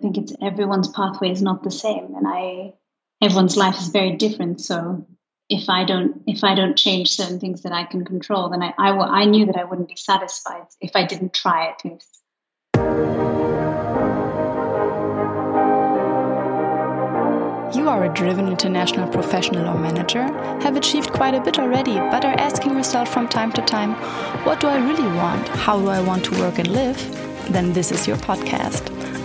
think it's everyone's pathway is not the same, and I everyone's life is very different. So if I don't if I don't change certain things that I can control, then I I, I knew that I wouldn't be satisfied if I didn't try at least. You are a driven international professional or manager, have achieved quite a bit already, but are asking yourself from time to time, what do I really want? How do I want to work and live? Then this is your podcast.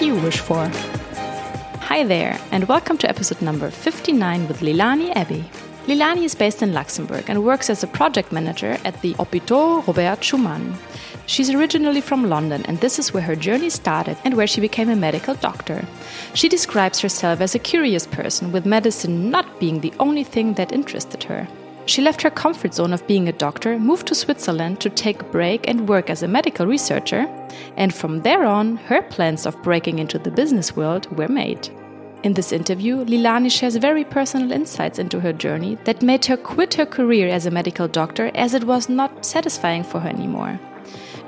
you wish for. Hi there, and welcome to episode number 59 with Lilani Abbey. Lilani is based in Luxembourg and works as a project manager at the Hôpital Robert Schuman. She's originally from London, and this is where her journey started and where she became a medical doctor. She describes herself as a curious person, with medicine not being the only thing that interested her. She left her comfort zone of being a doctor, moved to Switzerland to take a break and work as a medical researcher, and from there on, her plans of breaking into the business world were made. In this interview, Lilani shares very personal insights into her journey that made her quit her career as a medical doctor as it was not satisfying for her anymore.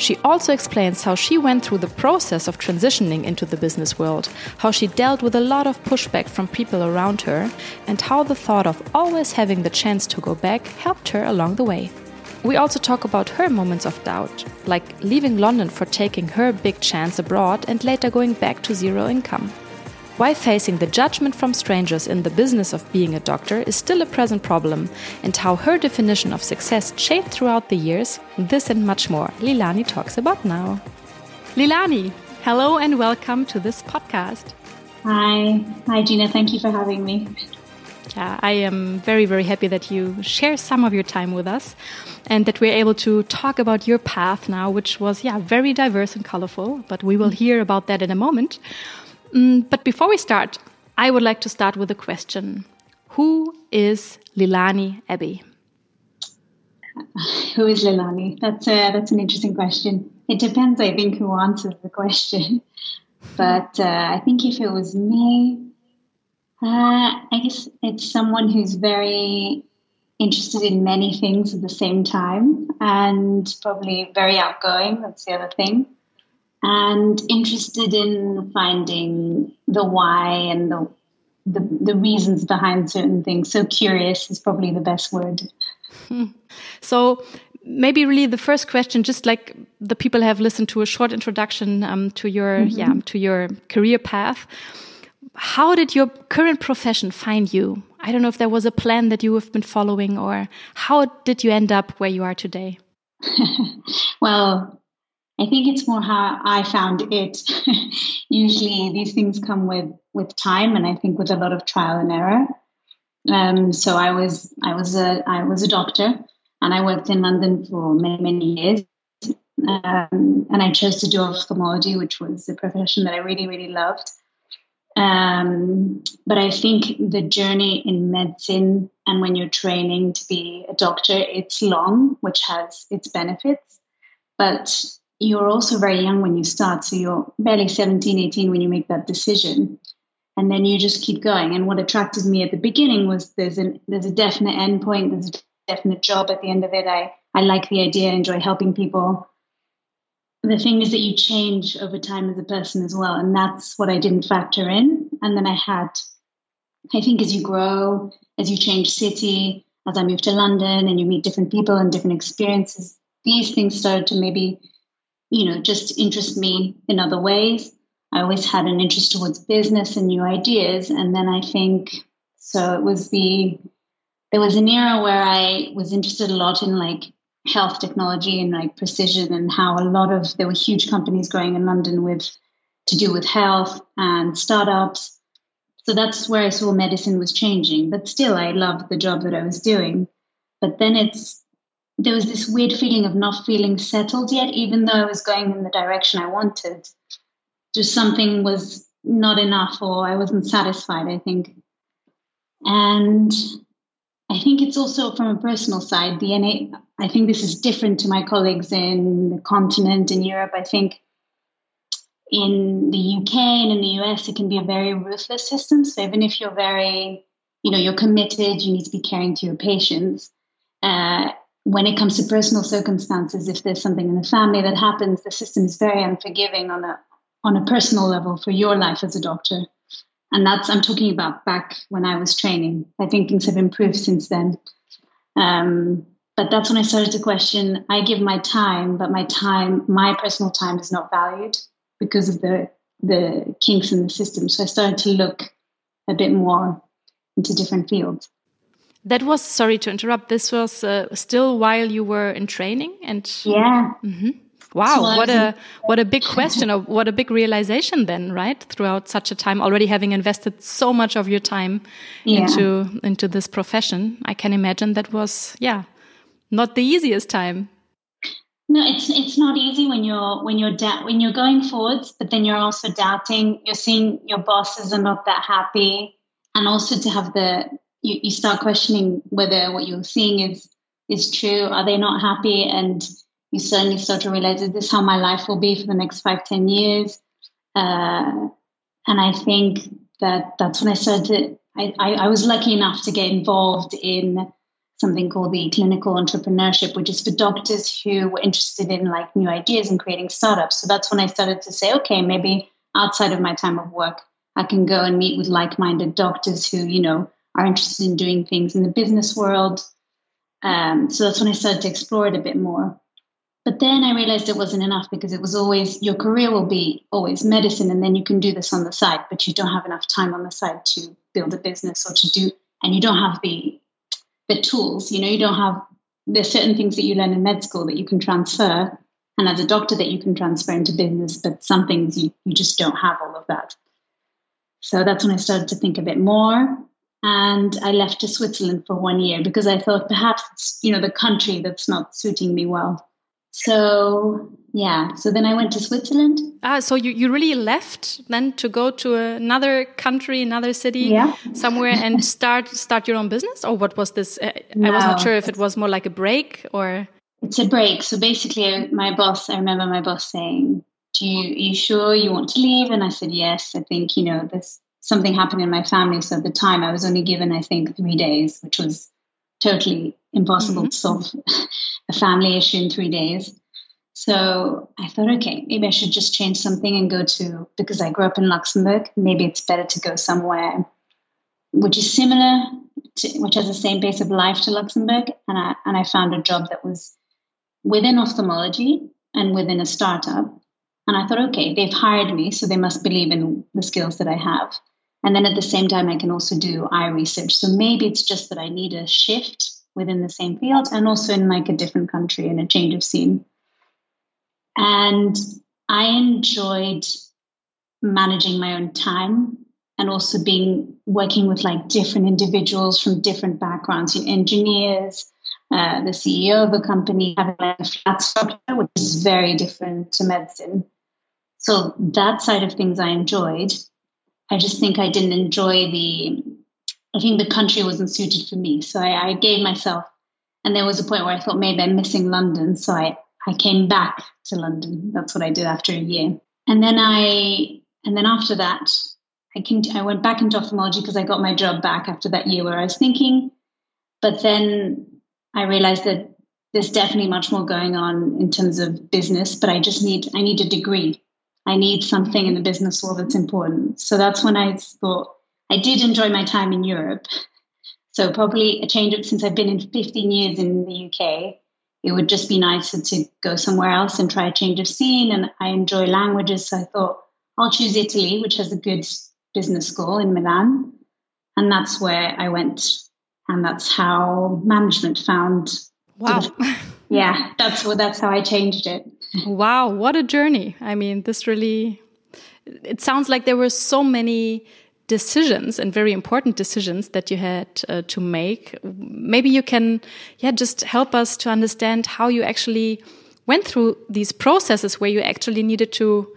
She also explains how she went through the process of transitioning into the business world, how she dealt with a lot of pushback from people around her, and how the thought of always having the chance to go back helped her along the way. We also talk about her moments of doubt, like leaving London for taking her big chance abroad and later going back to zero income why facing the judgment from strangers in the business of being a doctor is still a present problem, and how her definition of success changed throughout the years. This and much more Lilani talks about now. Lilani, hello and welcome to this podcast. Hi. Hi, Gina. Thank you for having me. Yeah, I am very, very happy that you share some of your time with us and that we're able to talk about your path now, which was, yeah, very diverse and colorful, but we will hear about that in a moment. Mm, but before we start, I would like to start with a question Who is Lilani Abbey? Who is Lilani? That's a, that's an interesting question. It depends, I think, who answers the question. But uh, I think if it was me, uh, I guess it's someone who's very interested in many things at the same time and probably very outgoing. That's the other thing and interested in finding the why and the, the, the reasons behind certain things. So curious is probably the best word. Hmm. So maybe really the first question, just like the people have listened to a short introduction um, to your mm -hmm. yeah to your career path. How did your current profession find you? I don't know if there was a plan that you have been following, or how did you end up where you are today? well, I think it's more how I found it. Usually, these things come with with time, and I think with a lot of trial and error. Um, so I was I was a I was a doctor, and I worked in London for many many years. Um, and I chose to do ophthalmology, which was a profession that I really really loved. Um, but I think the journey in medicine and when you're training to be a doctor, it's long, which has its benefits. But you're also very young when you start. So you're barely 17, 18 when you make that decision. And then you just keep going. And what attracted me at the beginning was there's an there's a definite end point, there's a definite job at the end of it. I, I like the idea, I enjoy helping people. The thing is that you change over time as a person as well. And that's what I didn't factor in. And then I had, I think as you grow, as you change city, as I moved to London and you meet different people and different experiences, these things started to maybe you know, just interest me in other ways. I always had an interest towards business and new ideas. And then I think, so it was the, there was an era where I was interested a lot in like health technology and like precision and how a lot of, there were huge companies growing in London with, to do with health and startups. So that's where I saw medicine was changing. But still, I loved the job that I was doing. But then it's there was this weird feeling of not feeling settled yet, even though I was going in the direction I wanted. Just something was not enough or I wasn't satisfied, I think. And I think it's also from a personal side. The NA, I think this is different to my colleagues in the continent, in Europe. I think in the UK and in the US, it can be a very ruthless system. So even if you're very, you know, you're committed, you need to be caring to your patients. Uh, when it comes to personal circumstances, if there's something in the family that happens, the system is very unforgiving on a on a personal level for your life as a doctor. And that's I'm talking about back when I was training. I think things have improved since then. Um, but that's when I started to question. I give my time, but my time, my personal time, is not valued because of the the kinks in the system. So I started to look a bit more into different fields. That was sorry to interrupt. This was uh, still while you were in training, and yeah. Mm -hmm. Wow, so what a what a big question or what a big realization then, right? Throughout such a time, already having invested so much of your time yeah. into into this profession, I can imagine that was yeah, not the easiest time. No, it's it's not easy when you're when you're when you're going forwards, but then you're also doubting. You're seeing your bosses are not that happy, and also to have the you, you start questioning whether what you're seeing is is true. Are they not happy? And you suddenly start to realize, is this how my life will be for the next five, ten years? Uh, and I think that that's when I started. I, I, I was lucky enough to get involved in something called the clinical entrepreneurship, which is for doctors who were interested in like new ideas and creating startups. So that's when I started to say, okay, maybe outside of my time of work, I can go and meet with like-minded doctors who, you know, are interested in doing things in the business world. Um, so that's when I started to explore it a bit more. But then I realized it wasn't enough because it was always your career will be always medicine, and then you can do this on the side, but you don't have enough time on the side to build a business or to do, and you don't have the the tools. You know, you don't have there's certain things that you learn in med school that you can transfer, and as a doctor that you can transfer into business, but some things you, you just don't have all of that. So that's when I started to think a bit more. And I left to Switzerland for one year because I thought perhaps it's, you know, the country that's not suiting me well. So yeah, so then I went to Switzerland. Ah, so you, you really left then to go to another country, another city, yeah. somewhere, and start start your own business, or what was this? No, I wasn't sure if it was more like a break or. It's a break. So basically, my boss. I remember my boss saying, "Do you are you sure you want to leave?" And I said, "Yes. I think you know there's something happened in my family. So at the time, I was only given I think three days, which was totally impossible mm-hmm. to solve a family issue in three days. So I thought, okay, maybe I should just change something and go to, because I grew up in Luxembourg, maybe it's better to go somewhere which is similar, to, which has the same pace of life to Luxembourg. And I, and I found a job that was within ophthalmology and within a startup. And I thought, okay, they've hired me, so they must believe in the skills that I have. And then at the same time, I can also do eye research. So maybe it's just that I need a shift within the same field and also in like a different country and a change of scene. And I enjoyed managing my own time and also being working with like different individuals from different backgrounds, you engineers, uh, the CEO of a company having like a flat structure, which is very different to medicine. So that side of things I enjoyed. I just think I didn't enjoy the, I think the country wasn't suited for me. So I, I gave myself, and there was a point where I thought maybe I'm missing London. So I, I came back to London. That's what I did after a year. And then I, and then after that, I, to, I went back into ophthalmology because I got my job back after that year where I was thinking. But then I realized that there's definitely much more going on in terms of business, but I just need, I need a degree. I need something in the business world that's important. So that's when I thought I did enjoy my time in Europe. So probably a change of since I've been in 15 years in the UK, it would just be nicer to go somewhere else and try a change of scene. And I enjoy languages, so I thought I'll choose Italy, which has a good business school in Milan, and that's where I went, and that's how management found. Wow. Sort of, yeah, that's what that's how I changed it. Wow, what a journey. I mean, this really it sounds like there were so many decisions and very important decisions that you had uh, to make. Maybe you can yeah, just help us to understand how you actually went through these processes where you actually needed to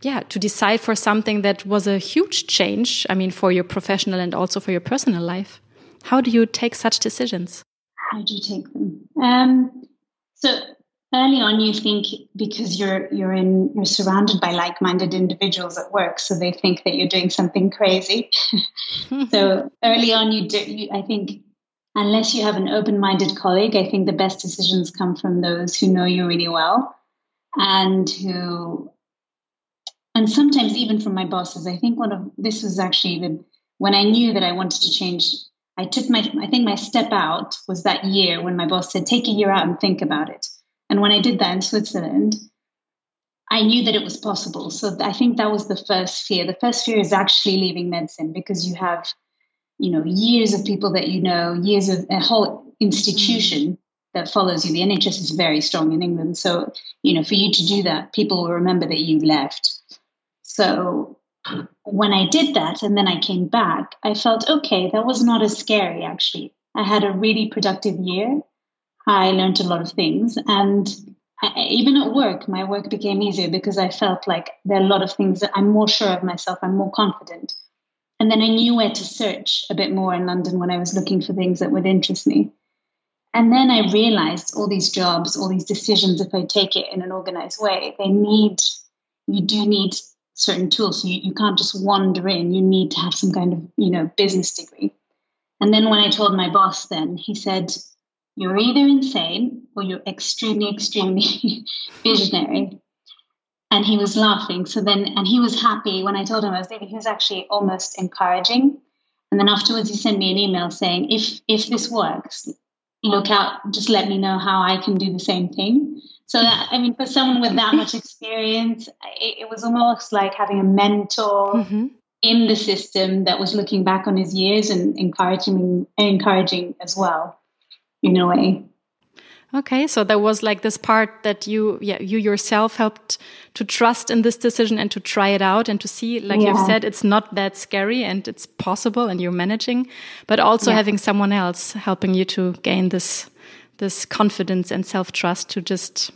yeah, to decide for something that was a huge change. I mean, for your professional and also for your personal life. How do you take such decisions? How do you take them? Um, so early on, you think because you're you're in you're surrounded by like-minded individuals at work, so they think that you're doing something crazy. so early on, you do. You, I think unless you have an open-minded colleague, I think the best decisions come from those who know you really well and who and sometimes even from my bosses. I think one of this was actually the when I knew that I wanted to change. I took my I think my step out was that year when my boss said, "Take a year out and think about it." And when I did that in Switzerland, I knew that it was possible. So I think that was the first fear. The first fear is actually leaving medicine because you have, you know, years of people that you know, years of a whole institution mm. that follows you. The NHS is very strong in England. So, you know, for you to do that, people will remember that you left. So when I did that and then I came back, I felt okay, that was not as scary actually. I had a really productive year. I learned a lot of things. And I, even at work, my work became easier because I felt like there are a lot of things that I'm more sure of myself, I'm more confident. And then I knew where to search a bit more in London when I was looking for things that would interest me. And then I realized all these jobs, all these decisions, if I take it in an organized way, they need, you do need certain tools. So you, you can't just wander in. You need to have some kind of, you know, business degree. And then when I told my boss then, he said, You're either insane or you're extremely, extremely visionary. And he was laughing. So then, and he was happy when I told him I was leaving. He was actually almost encouraging. And then afterwards, he sent me an email saying, if if this works, look out, just let me know how I can do the same thing. So, that, I mean, for someone with that much experience, it, it was almost like having a mentor mm-hmm. in the system that was looking back on his years and encouraging, encouraging as well, in a way. Okay, so there was like this part that you, yeah, you yourself helped to trust in this decision and to try it out and to see, like yeah. you've said, it's not that scary and it's possible and you're managing, but also yeah. having someone else helping you to gain this, this confidence and self trust to just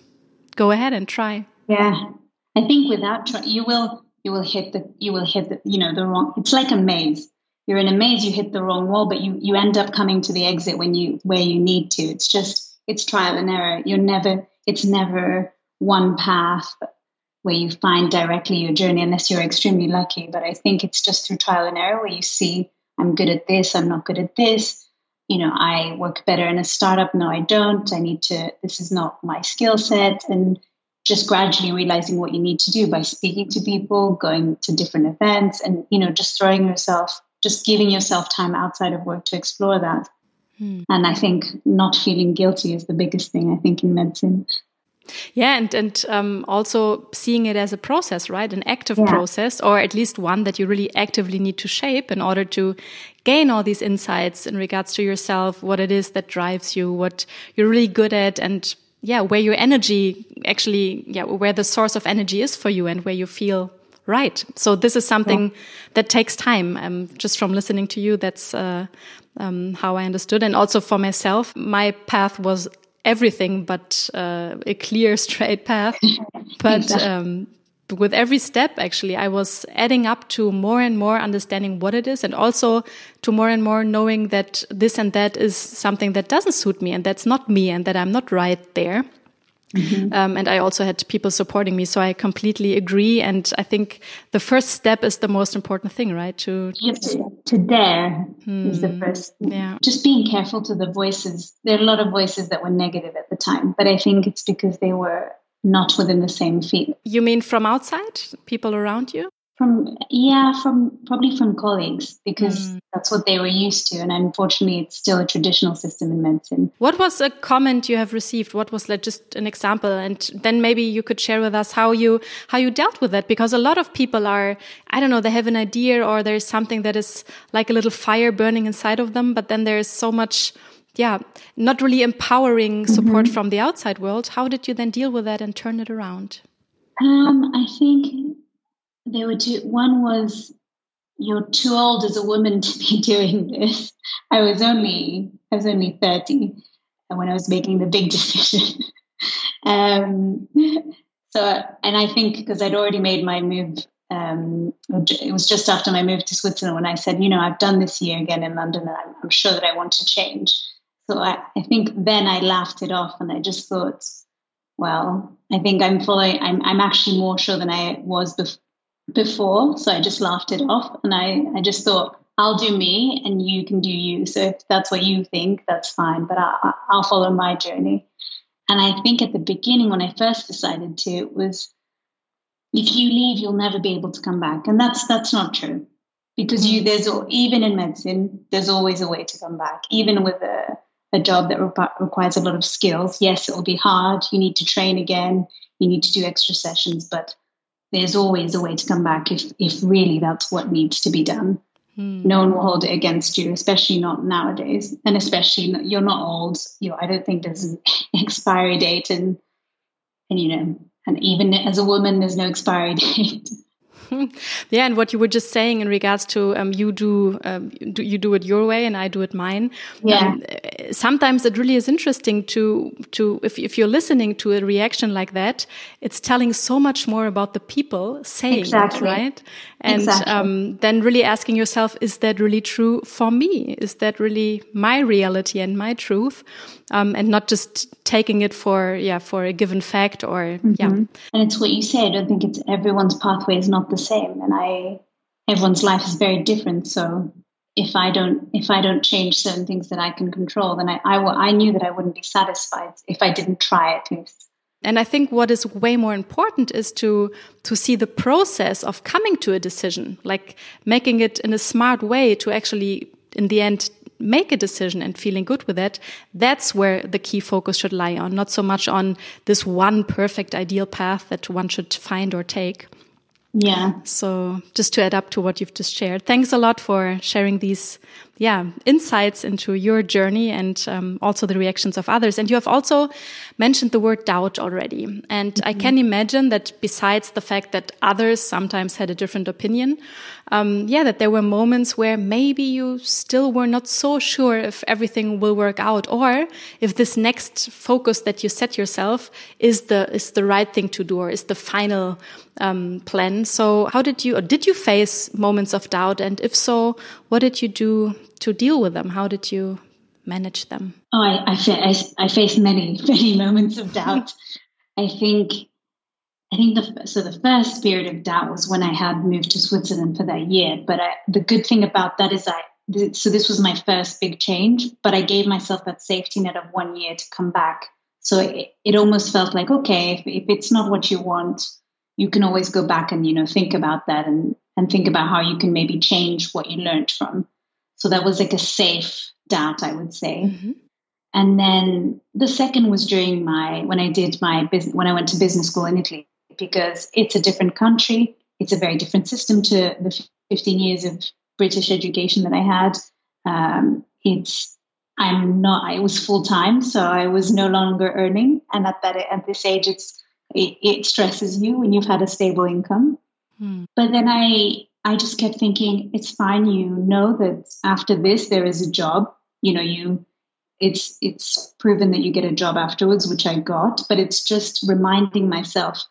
go ahead and try. Yeah, I think without try, you will you will hit the you will hit the you know the wrong. It's like a maze. You're in a maze. You hit the wrong wall, but you you end up coming to the exit when you where you need to. It's just it's trial and error. You're never. It's never one path where you find directly your journey unless you're extremely lucky. But I think it's just through trial and error where you see I'm good at this. I'm not good at this you know, I work better in a startup. No, I don't. I need to, this is not my skill set. And just gradually realizing what you need to do by speaking to people, going to different events, and, you know, just throwing yourself, just giving yourself time outside of work to explore that. Hmm. And I think not feeling guilty is the biggest thing, I think, in medicine. Yeah, and and um, also seeing it as a process, right? An active yeah. process, or at least one that you really actively need to shape in order to gain all these insights in regards to yourself, what it is that drives you, what you're really good at, and yeah, where your energy actually, yeah, where the source of energy is for you, and where you feel right. So this is something yeah. that takes time. Um, just from listening to you, that's uh, um, how I understood, and also for myself, my path was everything but uh, a clear straight path but um, with every step actually i was adding up to more and more understanding what it is and also to more and more knowing that this and that is something that doesn't suit me and that's not me and that i'm not right there Mm -hmm. um, and I also had people supporting me, so I completely agree. And I think the first step is the most important thing, right? To you to, to dare hmm. is the hmm. first. Yeah. Just being careful to the voices. There are a lot of voices that were negative at the time, but I think it's because they were not within the same field. You mean from outside, people around you? From yeah, from probably from colleagues because mm. that's what they were used to, and unfortunately, it's still a traditional system in medicine. What was a comment you have received? What was like just an example, and then maybe you could share with us how you how you dealt with that because a lot of people are I don't know they have an idea or there's something that is like a little fire burning inside of them, but then there's so much yeah, not really empowering support mm -hmm. from the outside world. How did you then deal with that and turn it around? Um, I think there were two. One was, you're too old as a woman to be doing this. I was only, I was only 30 when I was making the big decision. um, So, and I think because I'd already made my move, um, it was just after my move to Switzerland when I said, you know, I've done this year again in London and I'm, I'm sure that I want to change. So I, I think then I laughed it off and I just thought, well, I think I'm following, I'm, I'm actually more sure than I was bef- before. So I just laughed it off and I, I just thought, I'll do me and you can do you. So if that's what you think, that's fine, but I, I'll follow my journey. And I think at the beginning, when I first decided to, it was if you leave, you'll never be able to come back. And that's that's not true. Because you mm. there's even in medicine, there's always a way to come back. Even with a, a job that re- requires a lot of skills. Yes, it will be hard. You need to train again. You need to do extra sessions, but there's always a way to come back if if really that's what needs to be done. Hmm. No one will hold it against you, especially not nowadays. And especially you're not old. You know, I don't think there's an expiry date, and and you know, and even as a woman, there's no expiry date. yeah, and what you were just saying in regards to um, you do, um, do, you do it your way and I do it mine. Yeah. Um, sometimes it really is interesting to to if if you're listening to a reaction like that, it's telling so much more about the people saying exactly. it, right? And exactly. um, then really asking yourself, is that really true for me? Is that really my reality and my truth? Um, and not just taking it for yeah for a given fact or mm -hmm. yeah. And it's what you said. I think it's everyone's pathway is not the same, and I everyone's life is very different. So if I don't if I don't change certain things that I can control, then I I, I knew that I wouldn't be satisfied if I didn't try at least. And I think what is way more important is to to see the process of coming to a decision, like making it in a smart way to actually in the end make a decision and feeling good with it, that's where the key focus should lie on, not so much on this one perfect ideal path that one should find or take. Yeah. So just to add up to what you've just shared, thanks a lot for sharing these yeah, insights into your journey and um, also the reactions of others. And you have also mentioned the word doubt already. And mm -hmm. I can imagine that besides the fact that others sometimes had a different opinion, um, yeah, that there were moments where maybe you still were not so sure if everything will work out or if this next focus that you set yourself is the, is the right thing to do or is the final um, plan. So how did you, or did you face moments of doubt? And if so, what did you do to deal with them? How did you manage them? Oh, I, I, I, I faced many, many moments of doubt. I think, I think the so the first period of doubt was when I had moved to Switzerland for that year. But I, the good thing about that is I so this was my first big change, but I gave myself that safety net of one year to come back. So it, it almost felt like okay, if, if it's not what you want, you can always go back and you know think about that and and think about how you can maybe change what you learned from. So that was like a safe doubt, I would say. Mm-hmm. And then the second was during my when I did my business when I went to business school in Italy because it's a different country. It's a very different system to the 15 years of British education that I had. Um, it's I'm not. I was full time, so I was no longer earning. And at that at this age, it's it, it stresses you when you've had a stable income. Hmm. But then I I just kept thinking, it's fine. You know that after this there is a job. You know, you it's it's proven that you get a job afterwards, which I got. But it's just reminding myself,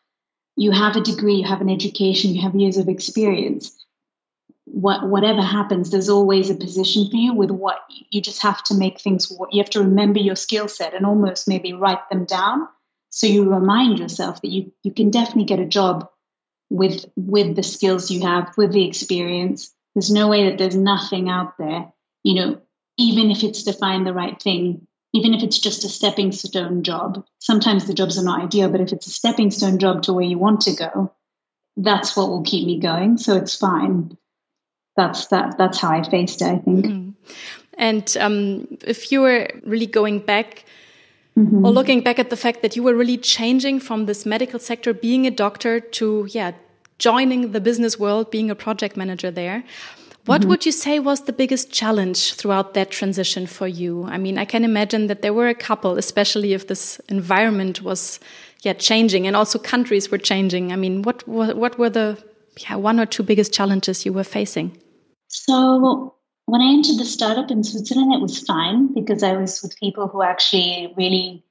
you have a degree, you have an education, you have years of experience. What whatever happens, there's always a position for you. With what you just have to make things. You have to remember your skill set and almost maybe write them down, so you remind yourself that you you can definitely get a job with with the skills you have, with the experience. There's no way that there's nothing out there, you know, even if it's to find the right thing, even if it's just a stepping stone job. Sometimes the jobs are not ideal, but if it's a stepping stone job to where you want to go, that's what will keep me going. So it's fine. That's that. That's how I faced it. I think. Mm. And um, if you were really going back Mm -hmm. Or looking back at the fact that you were really changing from this medical sector, being a doctor, to yeah, joining the business world, being a project manager there. What mm -hmm. would you say was the biggest challenge throughout that transition for you? I mean, I can imagine that there were a couple, especially if this environment was yeah changing and also countries were changing. I mean, what what were the yeah one or two biggest challenges you were facing? So when I entered the startup in Switzerland, it was fine because I was with people who actually really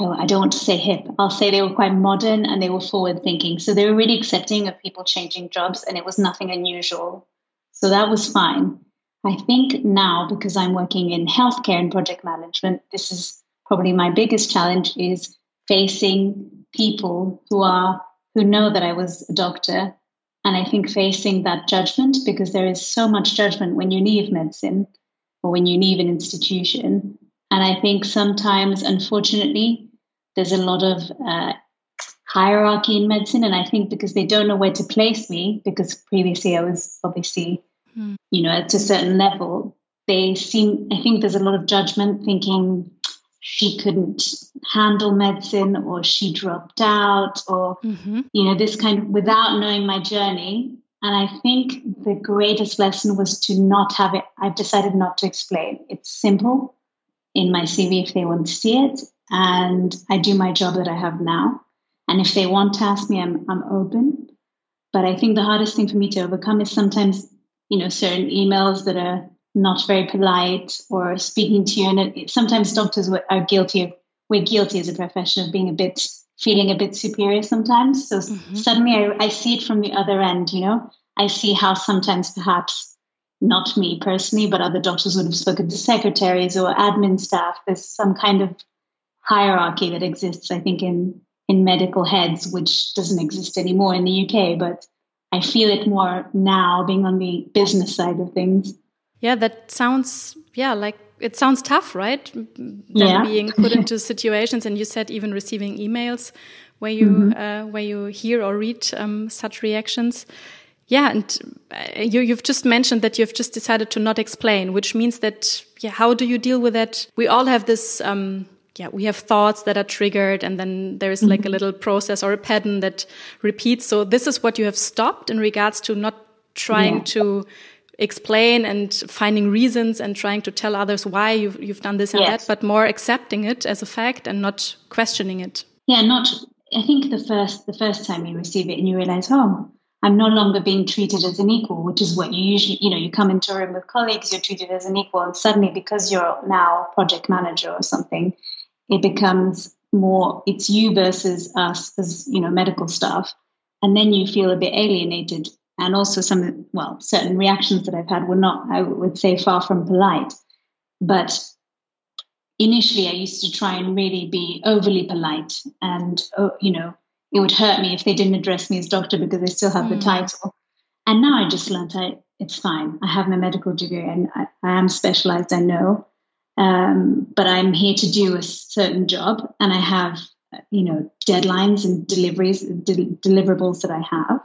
I don't want to say hip. I'll say they were quite modern and they were forward thinking. So they were really accepting of people changing jobs and it was nothing unusual. So that was fine. I think now, because I'm working in healthcare and project management, this is probably my biggest challenge is facing people who are who know that I was a doctor. And I think facing that judgment, because there is so much judgment when you leave medicine or when you leave an institution. And I think sometimes, unfortunately, there's a lot of uh, hierarchy in medicine. And I think because they don't know where to place me, because previously I was obviously, mm. you know, at a certain level, they seem, I think there's a lot of judgment thinking she couldn't handle medicine or she dropped out or, mm-hmm. you know, this kind of without knowing my journey. And I think the greatest lesson was to not have it. I've decided not to explain. It's simple in my CV if they want to see it. And I do my job that I have now. And if they want to ask me, I'm, I'm open. But I think the hardest thing for me to overcome is sometimes, you know, certain emails that are not very polite or speaking to you. And it, sometimes doctors are guilty of, we're guilty as a profession of being a bit, feeling a bit superior sometimes. So mm-hmm. suddenly I, I see it from the other end, you know, I see how sometimes perhaps not me personally, but other doctors would have spoken to secretaries or admin staff. There's some kind of hierarchy that exists, I think, in in medical heads, which doesn't exist anymore in the UK. But I feel it more now, being on the business side of things. Yeah, that sounds yeah like it sounds tough, right? Then yeah. being put into situations, and you said even receiving emails where you mm -hmm. uh, where you hear or read um, such reactions. Yeah, and uh, you, you've just mentioned that you've just decided to not explain, which means that yeah, how do you deal with that? We all have this. Um, yeah, we have thoughts that are triggered, and then there's like a mm-hmm. little process or a pattern that repeats. So this is what you have stopped in regards to not trying yeah. to explain and finding reasons and trying to tell others why you've, you've done this and yes. that, but more accepting it as a fact and not questioning it. Yeah, not. I think the first the first time you receive it and you realize, oh, I'm no longer being treated as an equal, which is what you usually, you know, you come into a room with colleagues, you're treated as an equal, and suddenly because you're now project manager or something, it becomes more it's you versus us as you know medical staff, and then you feel a bit alienated and also some well certain reactions that i've had were not i would say far from polite. But initially i used to try and really be overly polite. And oh, you know it would hurt me if they didn't address me as doctor because i still have mm. the title. And now i just learned I, it's fine. I have my medical degree and i, I am specialized i know. Um, but i'm here to do a certain job and i have you know deadlines and deliveries de- deliverables that i have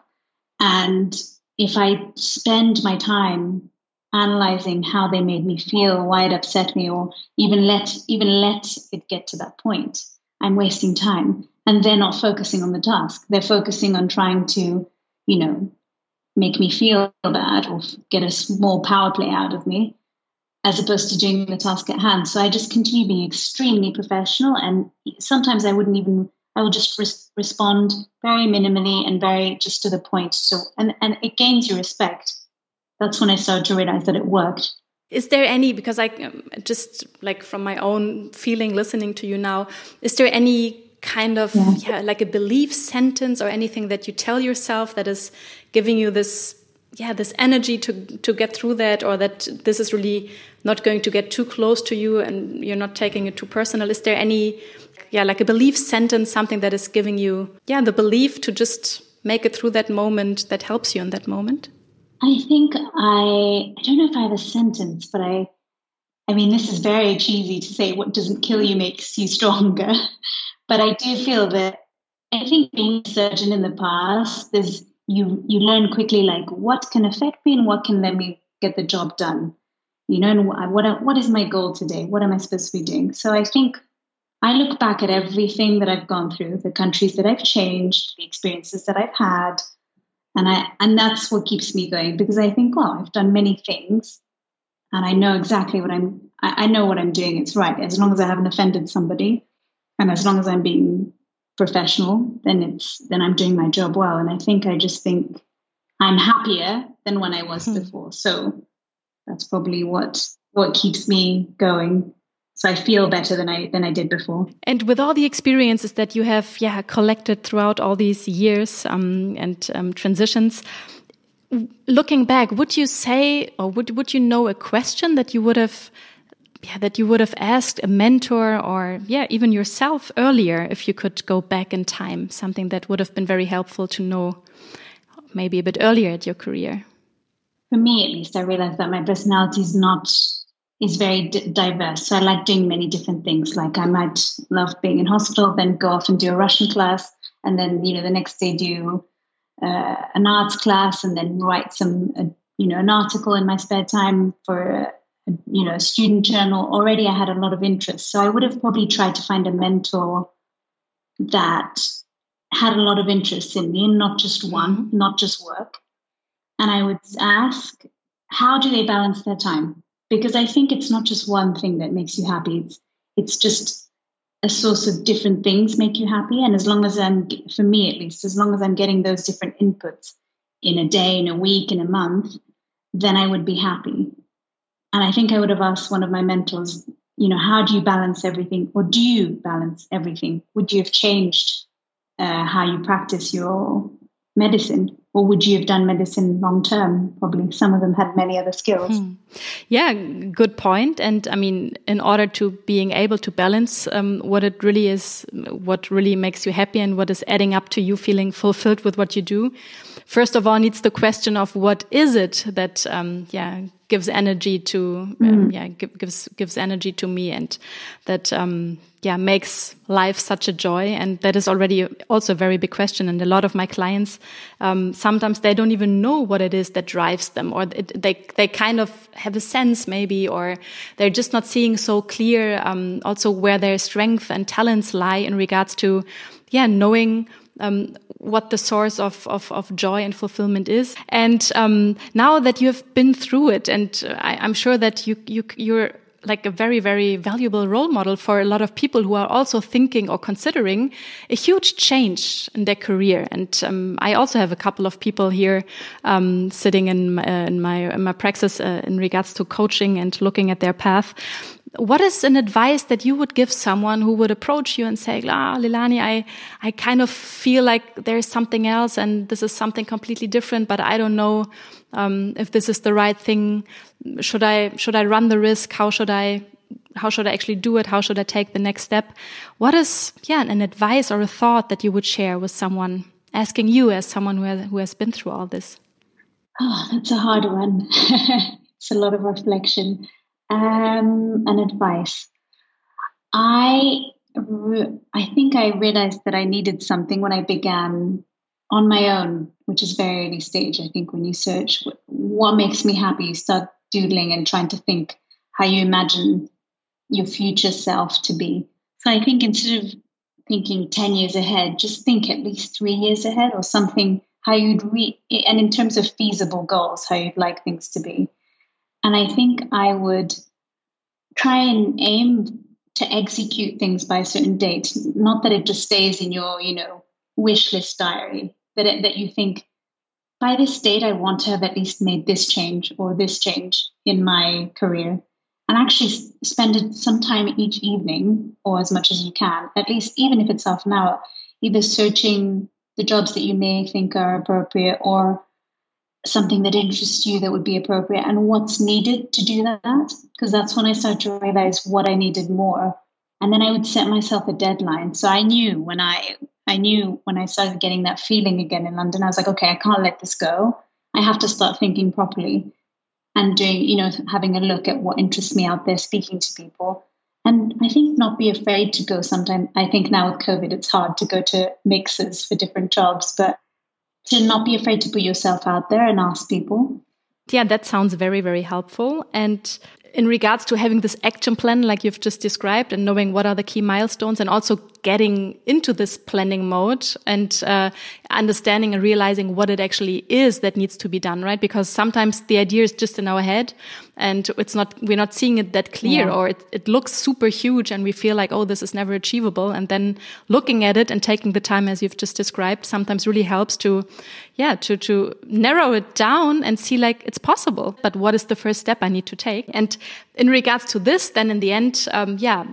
and if I spend my time analyzing how they made me feel, why it upset me, or even let even let it get to that point, I'm wasting time. And they're not focusing on the task. They're focusing on trying to, you know, make me feel bad or get a small power play out of me, as opposed to doing the task at hand. So I just continue being extremely professional. And sometimes I wouldn't even I will just res- respond very minimally and very just to the point. So, and, and it gains your respect. That's when I started to realize that it worked. Is there any, because I um, just like from my own feeling listening to you now, is there any kind of, yeah. yeah, like a belief sentence or anything that you tell yourself that is giving you this yeah this energy to to get through that or that this is really not going to get too close to you and you're not taking it too personal is there any yeah, like a belief sentence, something that is giving you, yeah, the belief to just make it through that moment that helps you in that moment? I think I, I don't know if I have a sentence, but I, I mean, this is very cheesy to say what doesn't kill you makes you stronger. But I do feel that I think being a surgeon in the past, there's you you learn quickly like what can affect me and what can let me get the job done. You know, and what what is my goal today? What am I supposed to be doing? So I think I look back at everything that I've gone through, the countries that I've changed, the experiences that I've had, and I and that's what keeps me going because I think, well, I've done many things, and I know exactly what I'm. I, I know what I'm doing. It's right as long as I haven't offended somebody, and as long as I'm being professional, then it's then I'm doing my job well. And I think I just think I'm happier than when I was hmm. before. So that's probably what what keeps me going so I feel better than I than I did before. And with all the experiences that you have, yeah, collected throughout all these years um, and um, transitions, looking back, would you say, or would would you know a question that you would have, yeah, that you would have asked a mentor or yeah, even yourself earlier if you could go back in time, something that would have been very helpful to know, maybe a bit earlier at your career. For me, at least, I realized that my personality is not is very diverse. So I like doing many different things. Like I might love being in hospital, then go off and do a Russian class, and then you know the next day do uh, an arts class, and then write some uh, you know an article in my spare time for a, you know student journal. Already I had a lot of interest, so I would have probably tried to find a mentor that had a lot of interest in me, not just one, mm-hmm. not just work. And I would ask, how do they balance their time? because I think it's not just one thing that makes you happy. It's it's just a source of different things make you happy. And as long as I'm, for me at least, as long as I'm getting those different inputs in a day, in a week, in a month, then I would be happy. And I think I would have asked one of my mentors, you know, how do you balance everything, or do you balance everything? Would you have changed uh, how you practice your medicine? or would you have done medicine long term? Probably some of them had many other skills. Hmm. Yeah, good point. And I mean, in order to being able to balance um, what it really is, what really makes you happy, and what is adding up to you feeling fulfilled with what you do, first of all, needs the question of what is it that, um, yeah, gives energy to, um, mm. yeah, gives gives energy to me, and that um, yeah makes life such a joy and that is already also a very big question and a lot of my clients um, sometimes they don't even know what it is that drives them or it, they they kind of have a sense maybe or they're just not seeing so clear um, also where their strength and talents lie in regards to yeah knowing um, what the source of, of, of, joy and fulfillment is. And um, now that you have been through it, and I, am sure that you, you you're like a very, very valuable role model for a lot of people who are also thinking or considering a huge change in their career. And um, I also have a couple of people here um, sitting in my, uh, in my, in my praxis uh, in regards to coaching and looking at their path. What is an advice that you would give someone who would approach you and say, "Ah, Lilani, I, I kind of feel like there's something else, and this is something completely different, but I don't know um, if this is the right thing should i should i run the risk? How should i how should i actually do it? How should i take the next step? What is yeah an advice or a thought that you would share with someone asking you as someone who has, who has been through all this? Oh that's a hard one. It's a lot of reflection. Um, an advice. I i think i realized that i needed something when i began on my own, which is very early stage. I think when you search. What makes me happy, you start doodling and trying to think how you imagine your future self to be. So I think instead of thinking 10 years ahead, just think at least three years ahead or something, how you'd read, and in terms of feasible goals, how you'd like things to be. And I think I would try and aim to execute things by a certain date, not that it just stays in your, you know, wish list diary, that, it, that you think, by this date, I want to have at least made this change or this change in my career. And actually spend some time each evening, or as much as you can, at least even if it's half an hour, either searching the jobs that you may think are appropriate or something that interests you that would be appropriate and what's needed to do that. Because that's when I started to realize what I needed more. And then I would set myself a deadline. So I knew when I I knew when I started getting that feeling again in London, I was like, okay, I can't let this go. I have to start thinking properly and doing, you know, having a look at what interests me out there, speaking to people. And I think not be afraid to go sometimes. I think now with COVID, it's hard to go to mixes for different jobs, but to not be afraid to put yourself out there and ask people. Yeah, that sounds very, very helpful. And in regards to having this action plan, like you've just described, and knowing what are the key milestones, and also getting into this planning mode and uh, understanding and realizing what it actually is that needs to be done, right? Because sometimes the idea is just in our head and it's not, we're not seeing it that clear yeah. or it, it looks super huge and we feel like, oh, this is never achievable. And then looking at it and taking the time, as you've just described, sometimes really helps to, yeah, to, to narrow it down and see like it's possible. But what is the first step I need to take? And in regards to this, then in the end, um, yeah,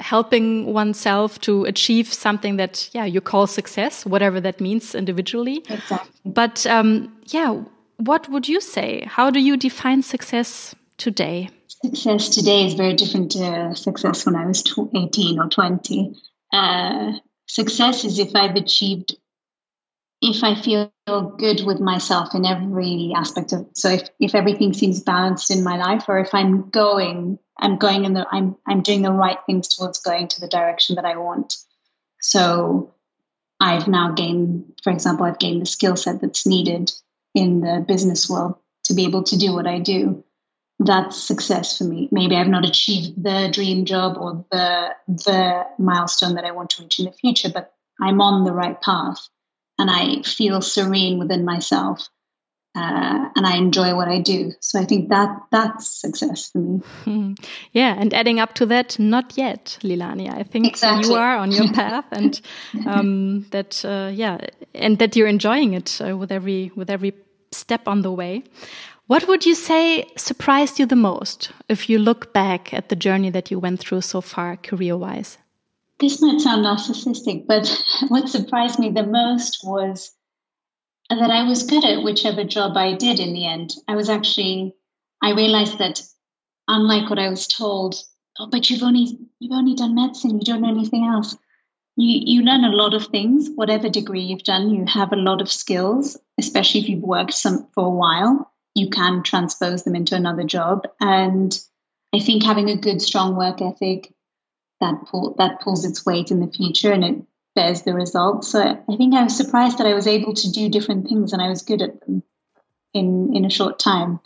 helping oneself to achieve something that yeah you call success whatever that means individually. Exactly. but um, yeah what would you say? How do you define success today? Success today is very different to success when i was 18 or 20 uh, success is if i've achieved if i feel good with myself in every aspect of so if, if everything seems balanced in my life or if i'm going I'm going in the I'm I'm doing the right things towards going to the direction that I want. So I've now gained, for example, I've gained the skill set that's needed in the business world to be able to do what I do. That's success for me. Maybe I've not achieved the dream job or the the milestone that I want to reach in the future, but I'm on the right path and I feel serene within myself uh, and I enjoy what I do. So I think that that's success for me. Yeah, and adding up to that, not yet, Lilani. I think exactly. you are on your path, and um, that uh, yeah, and that you're enjoying it uh, with every with every step on the way. What would you say surprised you the most if you look back at the journey that you went through so far, career wise? This might sound narcissistic, but what surprised me the most was that I was good at whichever job I did in the end. I was actually, I realized that unlike what I was told, oh, but you've only you've only done medicine, you don't know anything else. You you learn a lot of things, whatever degree you've done, you have a lot of skills, especially if you've worked some for a while. You can transpose them into another job. And I think having a good, strong work ethic that pull that pulls its weight in the future and it bears the results. So I think I was surprised that I was able to do different things and I was good at them in in a short time.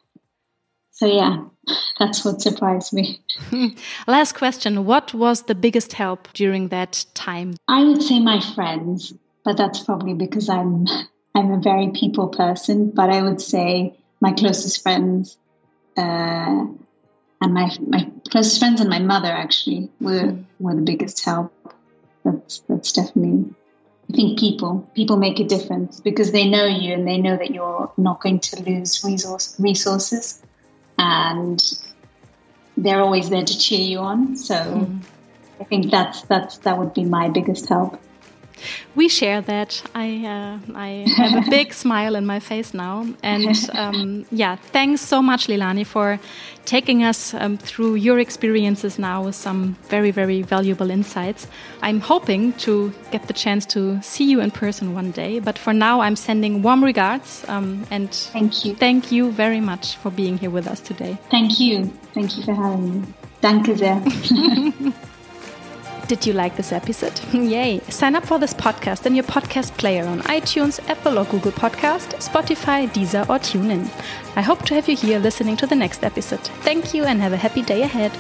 So yeah, that's what surprised me. Last question: What was the biggest help during that time? I would say my friends, but that's probably because I'm I'm a very people person. But I would say my closest friends. Uh, and my my closest friends and my mother actually were mm. were the biggest help that's that's definitely I think people people make a difference because they know you and they know that you're not going to lose resource resources and they're always there to cheer you on. So mm. I think that's that's that would be my biggest help. We share that. I uh, I have a big smile in my face now, and um, yeah, thanks so much, Lilani, for taking us um, through your experiences now with some very very valuable insights. I'm hoping to get the chance to see you in person one day, but for now, I'm sending warm regards um, and thank you. Thank you very much for being here with us today. Thank you. Thank you for having me. Danke sehr. Did you like this episode? Yay! Sign up for this podcast in your podcast player on iTunes, Apple or Google Podcast, Spotify, Deezer, or TuneIn. I hope to have you here listening to the next episode. Thank you and have a happy day ahead.